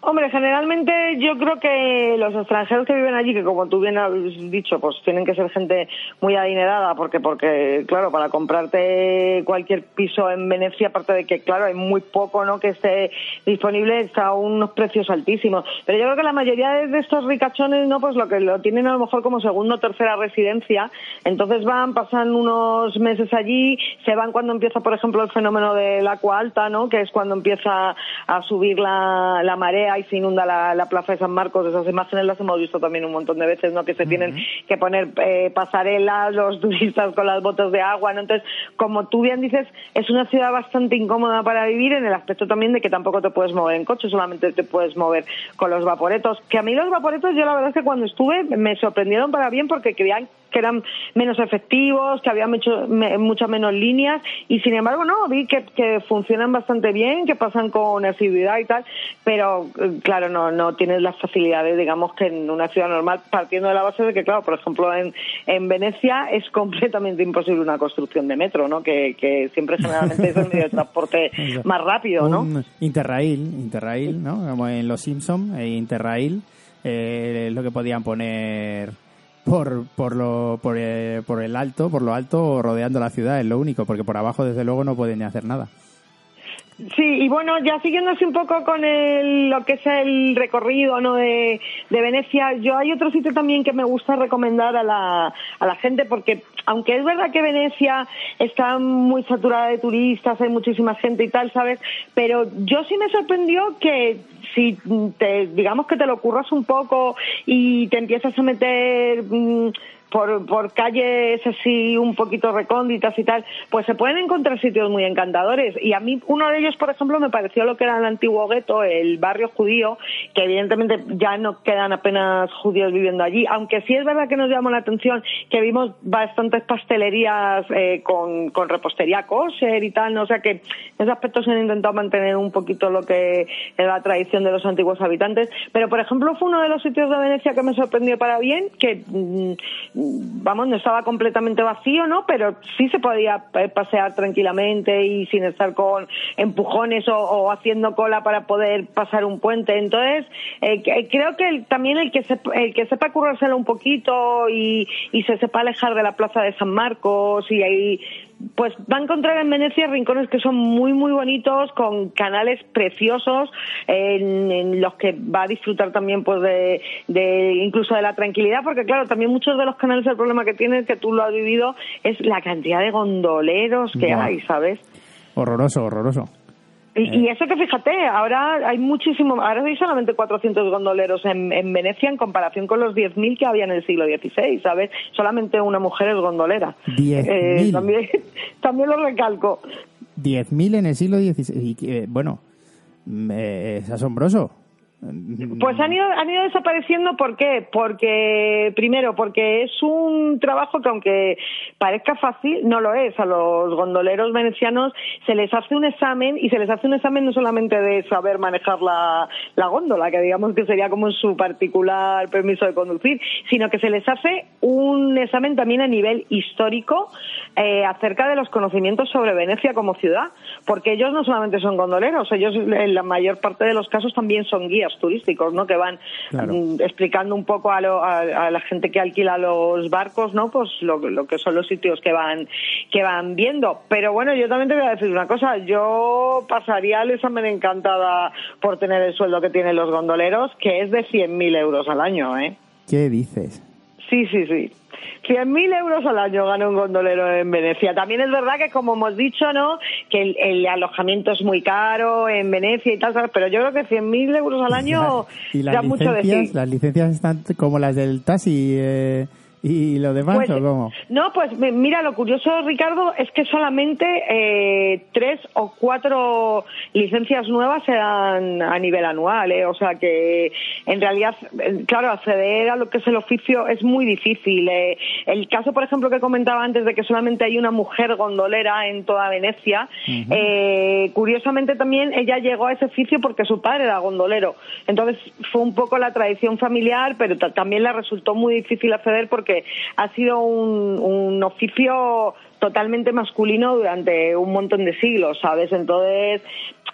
Hombre, generalmente yo creo que los extranjeros que viven allí, que como tú bien has dicho, pues tienen que ser gente muy adinerada, porque, porque claro, para comprarte cualquier piso en Venecia, aparte de que, claro, hay muy poco, ¿no?, que esté disponible, está a unos precios altísimos. Pero yo creo que la mayoría de estos ricachones, ¿no?, pues lo que lo tienen a lo mejor como segunda o tercera residencia, entonces van, pasan unos meses allí, se van cuando empieza, por ejemplo, el fenómeno del agua alta, ¿no?, que es cuando empieza a subir la, la marea ahí se inunda la, la Plaza de San Marcos, esas imágenes las hemos visto también un montón de veces, ¿no? Que se tienen que poner eh, pasarelas, los (laughs) turistas con las botas de agua, ¿no? Entonces, como tú bien dices, es una ciudad bastante incómoda para vivir en el aspecto también de que tampoco te puedes mover en coche, solamente te puedes mover con los vaporetos. Que a mí los vaporetos, yo la verdad es que cuando estuve me sorprendieron para bien porque creían que eran menos efectivos, que había mucho, me- muchas menos líneas y sin embargo no, vi que, que funcionan bastante bien, que pasan con asiduidad y tal, pero eh, claro, no, no tienes las facilidades, digamos, que en una ciudad normal, partiendo de la base de que, claro, por ejemplo, en, en Venecia es (laughs) completamente imposible una construcción de metro, ¿no? Que, que siempre generalmente es el medio de transporte (laughs) más rápido, ¿no? Un Interrail, Interrail, ¿no? Como en Los Simpson, eh, Interrail eh, es lo que podían poner por por lo por, eh, por el alto, por lo alto rodeando la ciudad es lo único, porque por abajo desde luego no pueden ni hacer nada. Sí, y bueno, ya siguiéndose un poco con el, lo que es el recorrido ¿no? de, de Venecia, yo hay otro sitio también que me gusta recomendar a la, a la gente porque aunque es verdad que Venecia está muy saturada de turistas, hay muchísima gente y tal, ¿sabes? Pero yo sí me sorprendió que si te, digamos que te lo curras un poco y te empiezas a meter mm, por, por calles así un poquito recónditas y tal, pues se pueden encontrar sitios muy encantadores. Y a mí uno de ellos, por ejemplo, me pareció lo que era el antiguo gueto, el barrio judío, que evidentemente ya no quedan apenas judíos viviendo allí, aunque sí es verdad que nos llamó la atención que vimos bastantes pastelerías eh, con, con repostería kosher y tal, ¿no? o sea que en ese aspecto se han intentado mantener un poquito lo que es la tradición de los antiguos habitantes, pero por ejemplo fue uno de los sitios de Venecia que me sorprendió para bien, que mm, vamos, no estaba completamente vacío, ¿no? Pero sí se podía eh, pasear tranquilamente y sin estar con empujones o, o haciendo cola para poder pasar un puente. Entonces, eh, que- creo que el- también el que, sep- el que sepa currárselo un poquito y, y se sepa alejar de la plaza de San Marcos y ahí pues va a encontrar en Venecia rincones que son muy muy bonitos con canales preciosos en, en los que va a disfrutar también pues de, de incluso de la tranquilidad porque claro también muchos de los canales el problema que tienen que tú lo has vivido es la cantidad de gondoleros que hay sabes Horroroso, horroroso. Y, y eso que fíjate, ahora hay muchísimo, ahora hay solamente 400 gondoleros en, en Venecia en comparación con los 10.000 que había en el siglo XVI, ¿sabes? Solamente una mujer es gondolera. 10.000. también, (laughs) también lo recalco. 10.000 en el siglo XVI. Y, que, bueno, mm, eh, es asombroso. Pues han ido, han ido desapareciendo, ¿por qué? Porque, primero, porque es un trabajo que aunque parezca fácil, no lo es. A los gondoleros venecianos se les hace un examen y se les hace un examen no solamente de saber manejar la, la góndola, que digamos que sería como su particular permiso de conducir, sino que se les hace un examen también a nivel histórico eh, acerca de los conocimientos sobre Venecia como ciudad, porque ellos no solamente son gondoleros, ellos en la mayor parte de los casos también son guías turísticos, ¿no? Que van Claro. mm, explicando un poco a, lo- a- a la gente que alquila los barcos, ¿no? Pues lo, lo que son los sitios que van que van viendo. Pero bueno, yo también te voy a decir una cosa. Yo pasaría el examen encantada por tener el sueldo que tienen los gondoleros, que es de 100.000 euros al año, ¿eh? ¿Qué dices? Sí, sí, sí. 100.000 euros al año gana un gondolero en Venecia. También es verdad que, como hemos dicho, ¿no? Que el, el alojamiento es muy caro en Venecia y tal, ¿sabes? pero yo creo que 100.000 euros al año (laughs) ¿Y da mucho de sí. ¿Las licencias están como las del taxi eh, y lo demás Pues, o cómo? No, pues mi- mira, lo curioso, Ricardo, es que solamente eh, tres o cuatro licencias nuevas se dan a nivel anual, ¿eh? o sea que en realidad, eh, claro, acceder a lo que es el oficio es muy difícil. eh. El caso, por ejemplo, que comentaba antes de que solamente hay una mujer gondolera en toda Venecia, eh, curiosamente también ella llegó a ese oficio porque su padre era gondolero. Entonces fue un poco la tradición familiar, pero ta- también le resultó muy difícil acceder porque ha sido un, oficio totalmente masculino durante un montón de siglos, ¿sabes? Entonces,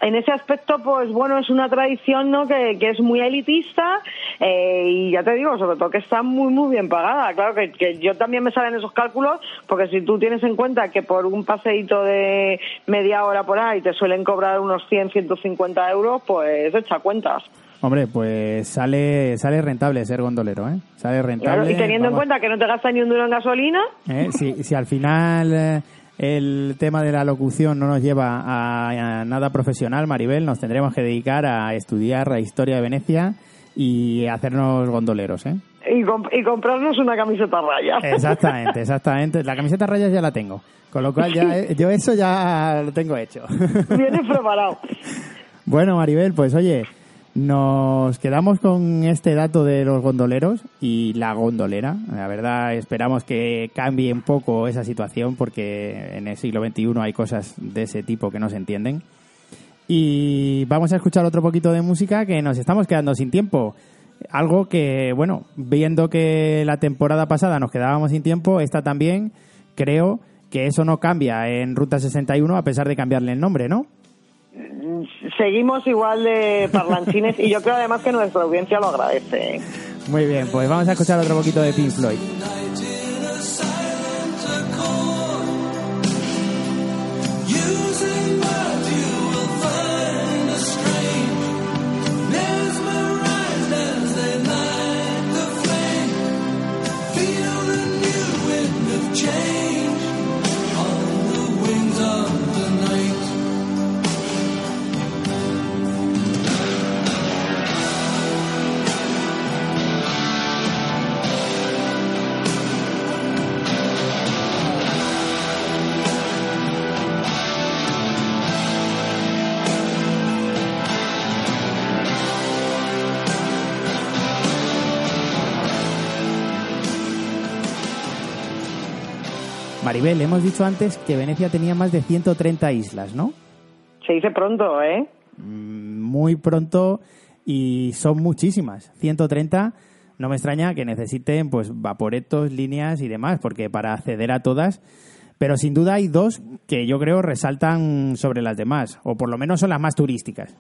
en ese aspecto, pues bueno, es una tradición, ¿no? Que, que es muy elitista eh, y ya te digo, sobre todo que está muy, muy bien pagada. Claro que, que yo también me salen esos cálculos, porque si tú tienes en cuenta que por un paseíto de media hora por ahí te suelen cobrar unos 100, 150 euros, pues echa cuentas. Hombre, pues sale sale rentable ser gondolero, ¿eh? Sale rentable. Claro, y teniendo en cuenta que no te gasta ni un duro en gasolina, ¿eh? Si, si al final eh, el tema de la locución no nos lleva a, a nada profesional, Maribel, nos tendremos que dedicar a estudiar la historia de Venecia y hacernos gondoleros, ¿eh? Y, comp- y comprarnos una camiseta raya. Exactamente, exactamente. La camiseta rayas ya la tengo. Con lo cual ya (laughs) eh, yo eso ya lo tengo hecho. Vienes preparado. (laughs) bueno, Maribel, pues oye, nos quedamos con este dato de los gondoleros y la gondolera. La verdad, esperamos que cambie un poco esa situación porque en el siglo XXI hay cosas de ese tipo que no se entienden. Y vamos a escuchar otro poquito de música que nos estamos quedando sin tiempo. Algo que, bueno, viendo que la temporada pasada nos quedábamos sin tiempo, esta también, creo que eso no cambia en Ruta 61 a pesar de cambiarle el nombre, ¿no? Seguimos igual de parlanchines y yo creo además que nuestra audiencia lo agradece. ¿eh? Muy bien, pues vamos a escuchar otro poquito de Pink Floyd. Maribel, hemos dicho antes que Venecia tenía más de 130 islas, ¿no? Se dice pronto, ¿eh? Mm, Muy pronto y son muchísimas. 130, no me extraña que necesiten pues vaporetos, líneas y demás, porque para acceder a todas, pero sin duda hay dos que yo creo resaltan sobre las demás, o por lo menos son las más turísticas.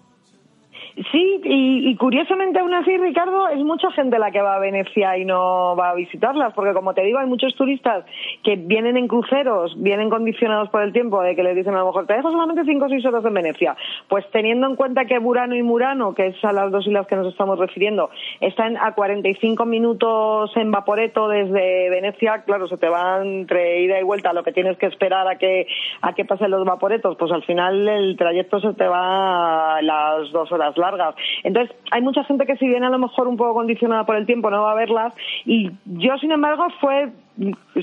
Sí, y, y curiosamente aún así, Ricardo, es mucha gente la que va a Venecia y no va a visitarlas, porque como te digo, hay muchos turistas que vienen en cruceros, vienen condicionados por el tiempo, de que les dicen a lo mejor, te dejo solamente 5 o 6 horas en Venecia. Pues teniendo en cuenta que Burano y Murano, que es a las dos islas que nos estamos refiriendo, están a 45 minutos en Vaporeto desde Venecia, claro, se te van entre ida y vuelta lo que tienes que esperar a que, a que pasen los Vaporetos, pues al final el trayecto se te va a las dos horas largas. Entonces, hay mucha gente que si viene a lo mejor un poco condicionada por el tiempo no va a verlas. Y yo, sin embargo, fue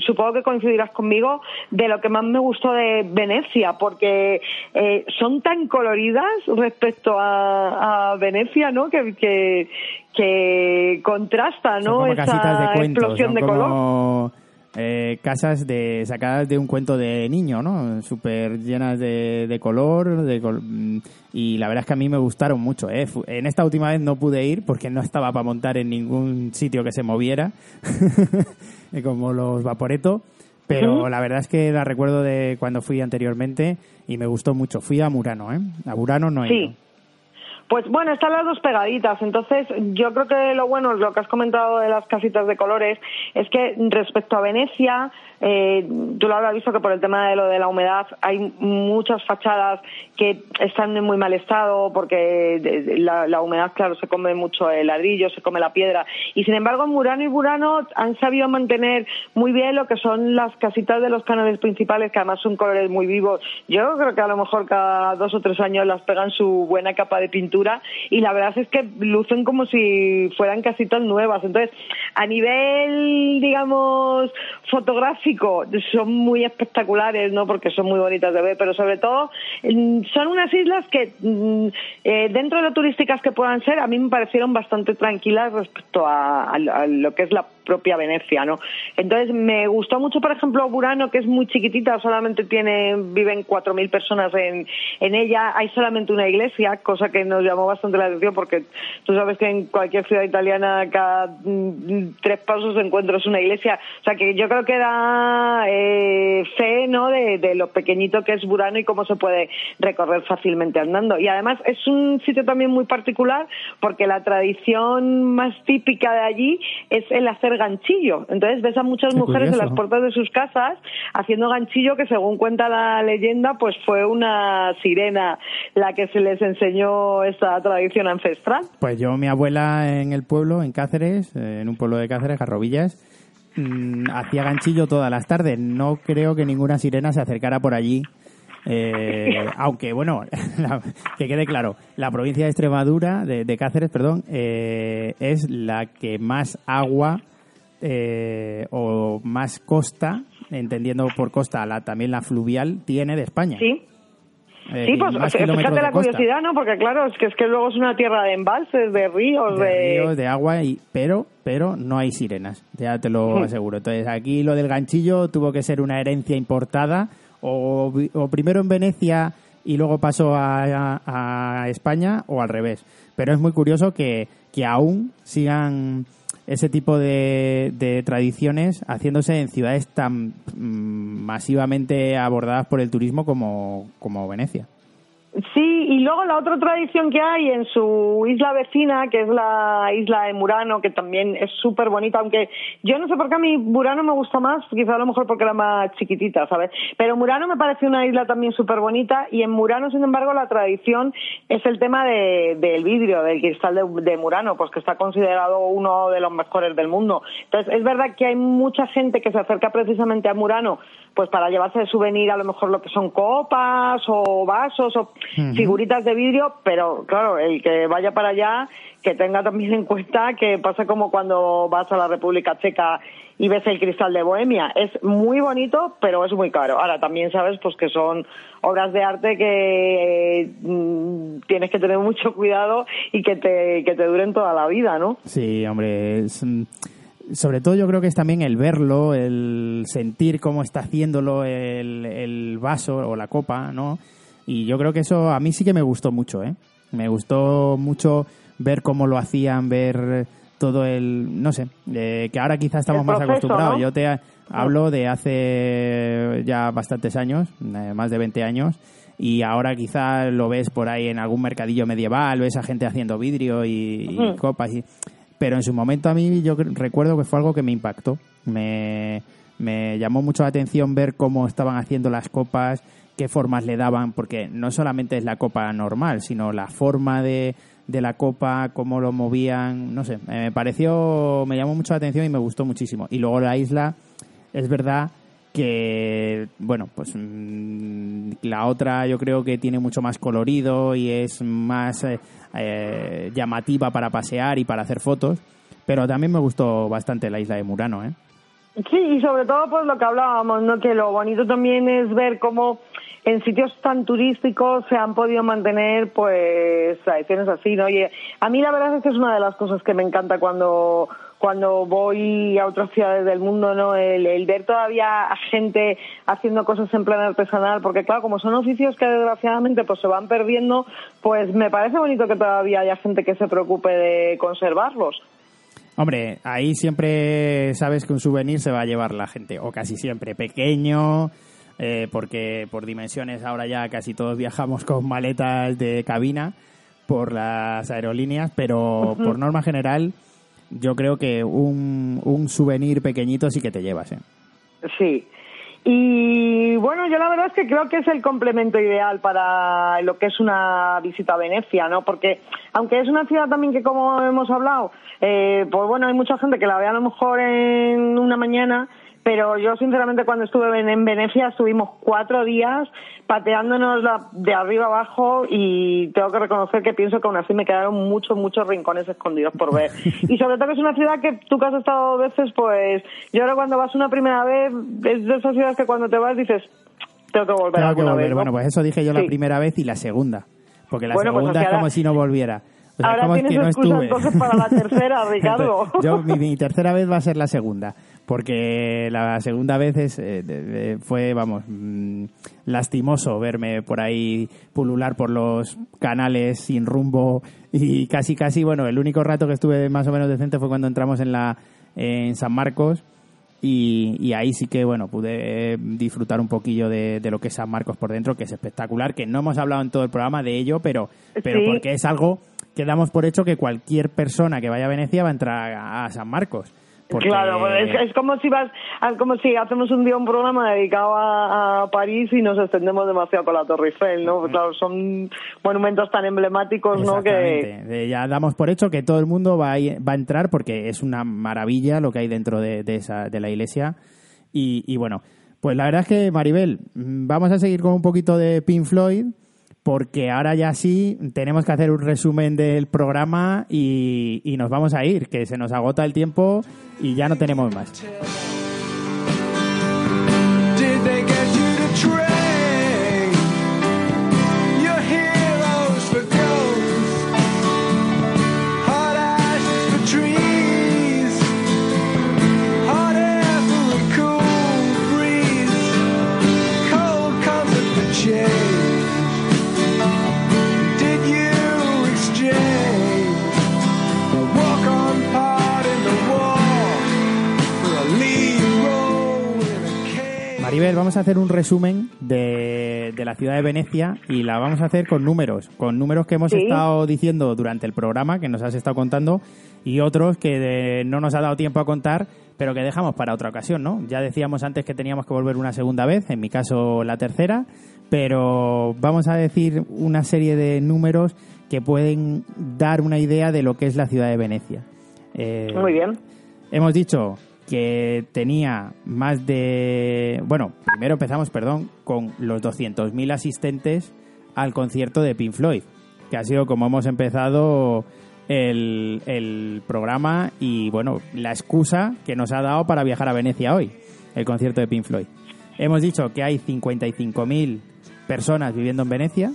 supongo que coincidirás conmigo de lo que más me gustó de Venecia porque eh, son tan coloridas respecto a, a Venecia no que, que, que contrasta no esa cuentos, explosión de color eh, casas de sacadas de un cuento de niño, ¿no? Súper llenas de, de color, de col- mm, y la verdad es que a mí me gustaron mucho. ¿eh? En esta última vez no pude ir porque no estaba para montar en ningún sitio que se moviera, (laughs) como los Vaporeto, pero la verdad es que la recuerdo de cuando fui anteriormente y me gustó mucho. Fui a Murano, ¿eh? A Murano no he Sí. ido. Pues bueno, están las dos pegaditas. Entonces, yo creo que lo bueno, lo que has comentado de las casitas de colores, es que respecto a Venecia, eh, tú lo habrás visto que por el tema de lo de la humedad hay muchas fachadas que están en muy mal estado porque la, la humedad, claro, se come mucho el ladrillo, se come la piedra. Y sin embargo, en Murano y Burano han sabido mantener muy bien lo que son las casitas de los canales principales, que además son colores muy vivos. Yo creo que a lo mejor cada dos o tres años las pegan su buena capa de pintura y la verdad es que lucen como si fueran casitas nuevas. Entonces, a nivel, digamos, fotográfico, son muy espectaculares, ¿no? Porque son muy bonitas de ver, pero sobre todo son unas islas que, mm, eh, dentro de lo turísticas que puedan ser, a mí me parecieron bastante tranquilas respecto a lo que es la propia Venecia, ¿no? Entonces, me gustó mucho, por ejemplo, Burano, que es muy chiquitita, solamente tiene, viven 4.000 personas en, ella, hay solamente una iglesia, cosa que nos llamó bastante la atención porque tú sabes que en cualquier ciudad italiana cada mm, tres pasos encuentras una iglesia, o sea que yo creo que da eh, fe, ¿no?, de lo pequeñito que es Burano y cómo se puede recorrer fácilmente andando. Y además es un sitio también muy particular porque la tradición más típica de allí es el hacer ganchillo. Entonces ves a muchas mujeres en las puertas de sus casas haciendo ganchillo que según cuenta la leyenda pues fue una sirena la que se les enseñó esta tradición ancestral. Pues yo, mi abuela en el pueblo, en Cáceres, eh, en un pueblo de Cáceres, Garrovillas, mm, hacía ganchillo todas las tardes. No creo que ninguna sirena se acercara por allí. Eh, (laughs) aunque, bueno, (laughs) la- que quede claro, la provincia de Extremadura, de, de Cáceres, perdón, eh, es la que más agua eh, o más costa, entendiendo por costa la, también la fluvial, tiene de España. Sí, Eh, sí, pues fíjate la curiosidad, ¿no? Porque claro, es que es que luego es una tierra de embalses, de ríos, de... de ríos, de agua, y, pero, pero no hay sirenas, ya te lo Hmm. aseguro. Entonces aquí lo del ganchillo tuvo que ser una herencia importada, o, o primero en Venecia y luego pasó a, a- a España, o al revés. Pero es muy curioso que, que aún sigan ese tipo de, de tradiciones haciéndose en ciudades tan mm, masivamente abordadas por el turismo como, como Venecia. Sí, y luego la otra tradición que hay en su isla vecina, que es la isla de Murano, que también es súper bonita, aunque yo no sé por qué a mí Murano me gusta más, quizá a lo mejor porque era más chiquitita, ¿sabes? Pero Murano me parece una isla también súper bonita y en Murano, sin embargo, la tradición es el tema de- del vidrio, del cristal de, de Murano, pues que está considerado uno de los mejores del mundo. Entonces, es verdad que hay mucha gente que se acerca precisamente a Murano pues para llevarse de souvenir a lo mejor lo que son copas o vasos o figuritas de vidrio, pero claro, el que vaya para allá que tenga también en cuenta que pasa como cuando vas a la República Checa y ves el cristal de Bohemia. Es muy bonito, pero es muy caro. Ahora también sabes pues que son obras de arte que eh, mm, tienes que tener mucho (laughs) cuidado y que te, que te duren toda la vida, ¿no? Sí, hombre, es, mm, sobre todo yo creo que es también el verlo, el sentir cómo está haciéndolo el, el vaso o la copa, ¿no? Y yo creo que eso a mí sí que me gustó mucho, ¿eh? Me gustó mucho ver cómo lo hacían, ver todo el, no sé, eh, que ahora quizás estamos más acostumbrados. ¿no? Yo te hablo de hace ya bastantes años, eh, más de 20 años, y ahora quizá lo ves por ahí en algún mercadillo medieval, ves a gente haciendo vidrio y, y copas y pero en su momento a mí yo recuerdo que fue algo que me impactó. Me, me llamó mucho la atención ver cómo estaban haciendo las copas, qué formas le daban, porque no solamente es la copa normal, sino la forma de, de la copa, cómo lo movían, no sé, me pareció, me llamó mucho la atención y me gustó muchísimo. Y luego la isla, es verdad que, bueno, pues mm, la otra yo creo que tiene mucho más colorido y es más eh, eh, llamativa para pasear y para hacer fotos, pero también me gustó bastante la isla de Murano, ¿eh? Sí, y sobre todo pues lo que hablábamos, ¿no? Que lo bonito también es ver cómo en sitios tan turísticos se han podido mantener pues tradiciones así, ¿no? Y a mí la verdad es que es una de las cosas que me encanta cuando cuando voy a otras ciudades del mundo, ¿no? El, el ver todavía a gente haciendo cosas en plan artesanal, porque claro, como son oficios que desgraciadamente pues se van perdiendo, pues me parece bonito que todavía haya gente que se preocupe de conservarlos. Hombre, ahí siempre sabes que un souvenir se va a llevar la gente, o casi siempre pequeño, eh, porque por dimensiones ahora ya casi todos viajamos con maletas de cabina por las aerolíneas, pero por norma general yo creo que un, un souvenir pequeñito sí que te llevas. ¿eh? Sí. Y bueno, yo la verdad es que creo que es el complemento ideal para lo que es una visita a Venecia, ¿no? Porque aunque es una ciudad también que, como hemos hablado, eh, pues bueno, hay mucha gente que la ve a lo mejor en una mañana, pero yo sinceramente cuando estuve en, en Venecia estuvimos cuatro días pateándonos la- de arriba abajo y tengo que reconocer que pienso que aún así me quedaron muchos, muchos rincones escondidos por ver. (laughs) Y sobre todo que es una ciudad que tú que has estado veces, pues yo ahora cuando vas una primera vez, es de esas ciudades que cuando te vas dices, tengo que volver Tengo que volver. vez. ¿no? Bueno, pues eso dije yo la primera vez y la segunda, porque la Bueno, pues, segunda o sea, es como ahora- si no volviera. O sea, ahora tienes que no excusa estuve. entonces para la tercera, (laughs) Ricardo. Entonces, yo, mi, mi tercera vez va a ser la segunda, porque la segunda vez es, eh, fue, vamos, mm, lastimoso verme por ahí pulular por los canales sin rumbo y casi, casi, bueno, el único rato que estuve más o menos decente fue cuando entramos en la en San Marcos y, y ahí sí que, bueno, pude disfrutar un poquillo de, de lo que es San Marcos por dentro, que es espectacular, que no hemos hablado en todo el programa de ello, pero, pero Sí. porque es algo que damos por hecho que cualquier persona que vaya a Venecia va a entrar a, a San Marcos. Porque- Claro, pues es, es como si vas, como si hacemos un día un programa dedicado a, a París y nos extendemos demasiado con la Torre Eiffel, ¿no? Claro, son monumentos tan emblemáticos, ¿no? Que. Eh, Ya damos por hecho que todo el mundo va a, ir- va a entrar porque es una maravilla lo que hay dentro de, de esa, de la iglesia. Y, y bueno, pues la verdad es que, Maribel, mm, vamos a seguir con un poquito de Pink Floyd porque ahora ya sí tenemos que hacer un resumen del programa y, y nos vamos a ir, que se nos agota el tiempo y ya no tenemos más. Maribel, vamos a hacer un resumen de, de la ciudad de Venecia y la vamos a hacer con números, con números que hemos Sí. estado diciendo durante el programa, que nos has estado contando, y otros que de- no nos ha dado tiempo a contar, pero que dejamos para otra ocasión, ¿no? Ya decíamos antes que teníamos que volver una segunda vez, en mi caso la tercera, pero vamos a decir una serie de números que pueden dar una idea de lo que es la ciudad de Venecia. Eh, muy bien. Hemos dicho que tenía más de... Bueno, primero empezamos, perdón, con los 200.000 asistentes al concierto de Pink Floyd, que ha sido como hemos empezado el, el programa y, bueno, la excusa que nos ha dado para viajar a Venecia hoy, el concierto de Pink Floyd. Hemos dicho que hay 55.000 personas viviendo en Venecia,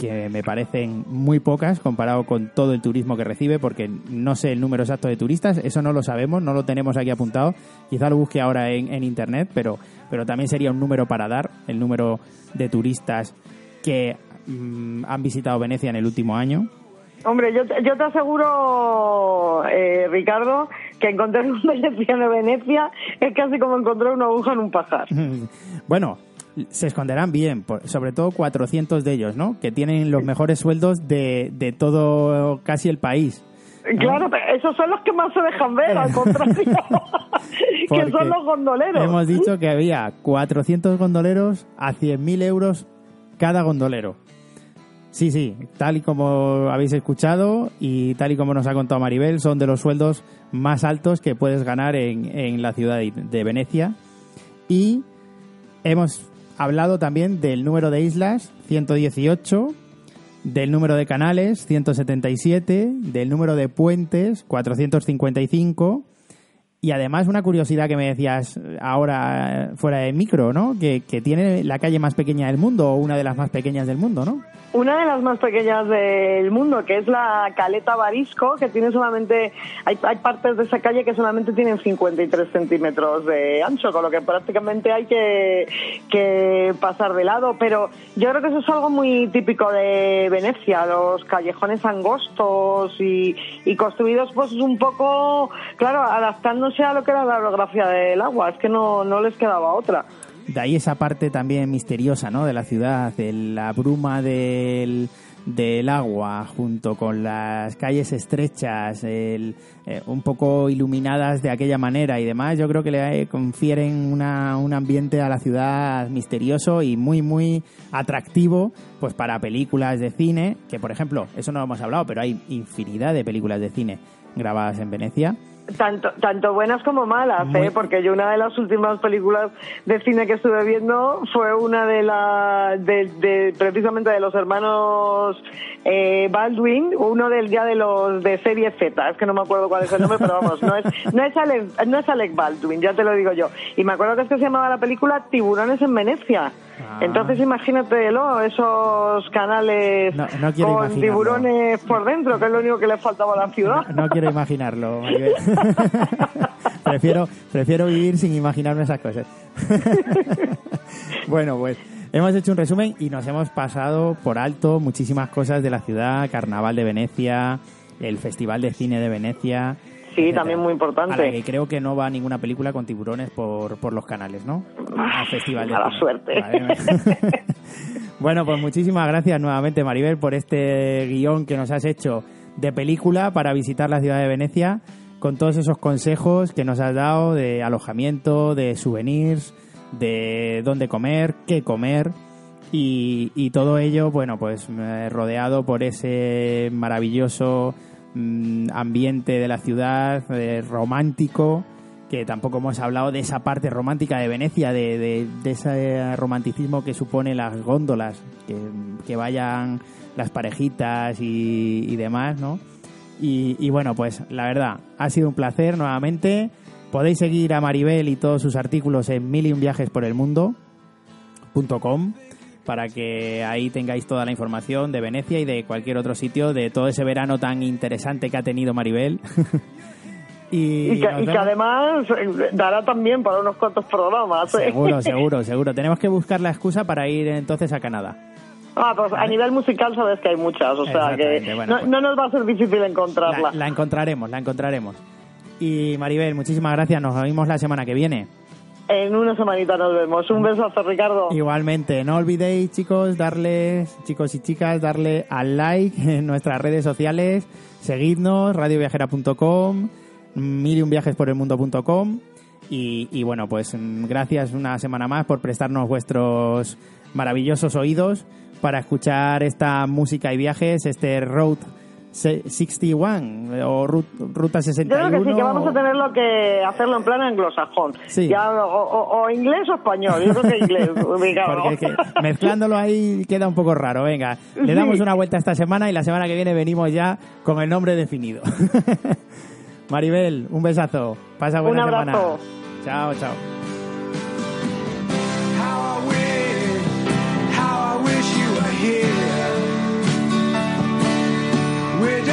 que me parecen muy pocas comparado con todo el turismo que recibe, porque no sé el número exacto de turistas, eso no lo sabemos, no lo tenemos aquí apuntado. Quizá lo busque ahora en, en internet, pero, pero también sería un número para dar, el número de turistas que mm, han visitado Venecia en el último año. Hombre, yo, te- yo te aseguro, eh, Ricardo, que encontrar un veneciano de Venecia es casi como encontrar una aguja en un pajar. (laughs) bueno, se esconderán bien, por- sobre todo 400 de ellos, ¿no? Que tienen los mejores sueldos de, de todo casi el país. Claro, esos son los que más se dejan ver, al contrario, (laughs) (laughs) que son los gondoleros. Hemos dicho que había 400 gondoleros a 100.000 euros cada gondolero. Sí, sí, tal y como habéis escuchado y tal y como nos ha contado Maribel, son de los sueldos más altos que puedes ganar en, en la ciudad de Venecia. Y hemos hablado también del número de islas, 118, del número de canales, 177, del número de puentes, 455, y además una curiosidad que me decías ahora eh, fuera de micro, ¿no? Que, que tiene la calle más pequeña del mundo, o una de las más pequeñas del mundo, ¿no? Una de las más pequeñas del mundo, que es la Caleta Barisco, que tiene solamente, hay, hay partes de esa calle que solamente tienen 53 centímetros de ancho, con lo que prácticamente hay que, que pasar de lado. Pero yo creo que eso es algo muy típico de Venecia, los callejones angostos y, y construidos pues un poco, claro, adaptándose a lo que era la orografía del agua, es que no, no les quedaba otra. De ahí esa parte también misteriosa, ¿no? De la ciudad, de la bruma del, del agua, junto con las calles estrechas, el, eh, un poco iluminadas de aquella manera y demás, yo creo que le eh, confieren una, un ambiente a la ciudad misterioso y muy, muy atractivo, pues para películas de cine, que por ejemplo, eso no lo hemos hablado, pero hay infinidad de películas de cine grabadas en Venecia. Tanto, tanto buenas como malas, Muy- ¿eh? porque yo una de las últimas películas de cine que estuve viendo fue una de la de, de- precisamente de los hermanos eh, Baldwin, uno del día de los de serie Z, es que no me acuerdo cuál es el nombre, pero vamos, no es no es Alec, no es Alec Baldwin, ya te lo digo yo. Y me acuerdo que es que se llamaba la película Tiburones en Venecia. Ah. Entonces imagínatelo, esos canales No- no quiero con tiburones por dentro, que es lo único que le faltaba a la ciudad. No quiero imaginarlo, Maribel. (laughs) (laughs) prefiero, prefiero vivir sin imaginarme esas cosas. (laughs) bueno, pues hemos hecho un resumen y nos hemos pasado por alto muchísimas cosas de la ciudad, Carnaval de Venecia, el Festival de Cine de Venecia. Sí, etcétera. también muy importante. A la que creo que no va ninguna película con tiburones por, por los canales, ¿no? Al Festival de mala Cine. suerte. Vale. (laughs) bueno, pues muchísimas gracias nuevamente, Maribel, por este guion que nos has hecho de película para visitar la ciudad de Venecia. Con todos esos consejos que nos has dado de alojamiento, de souvenirs, de dónde comer, qué comer y, todo ello, bueno, pues eh, rodeado por ese maravilloso mm, ambiente de la ciudad, eh, romántico, que tampoco hemos hablado de esa parte romántica de Venecia, de, de- de ese romanticismo que supone las góndolas, que, que vayan las parejitas y, y demás, ¿no? Y, y bueno, pues la verdad, ha sido un placer nuevamente. Podéis seguir a Maribel y todos sus artículos en mil y un viajes por el mundo para que ahí tengáis toda la información de Venecia y de cualquier otro sitio, de todo ese verano tan interesante que ha tenido Maribel. (laughs) y, Y que, y además eh, dará también para unos cuantos programas. ¿eh? Seguro, (laughs) seguro, seguro. Tenemos que buscar la excusa para ir entonces a Canadá. Ah, pues a nivel musical sabes que hay muchas, o sea que bueno, no, pues- no nos va a ser difícil encontrarla. La, la encontraremos, la encontraremos. Y Maribel, muchísimas gracias. Nos vemos la semana que viene. En una semanita nos vemos. Un besazo, Ricardo. Igualmente, no olvidéis, chicos, darle, chicos y chicas, darle al like (laughs) en nuestras redes sociales, seguidnos, radioviajera.com, miliunviajesporelmundo.com y, y bueno, pues gracias una semana más por prestarnos vuestros maravillosos oídos para escuchar esta música y viajes, este Road se- 61 o Ru- Ruta Yo 61. creo que sí, que vamos a tenerlo que hacerlo en plan anglosajón. Sí. Ya, o, o- o inglés o español. Yo creo que inglés. (laughs) Porque es que mezclándolo ahí queda un poco raro. Venga, le damos Sí. una vuelta esta semana y la semana que viene venimos ya con el nombre definido. (laughs) Maribel, un besazo. Pasa buena Un semana. Chao, chao. How I wish, how I wish you were here. We're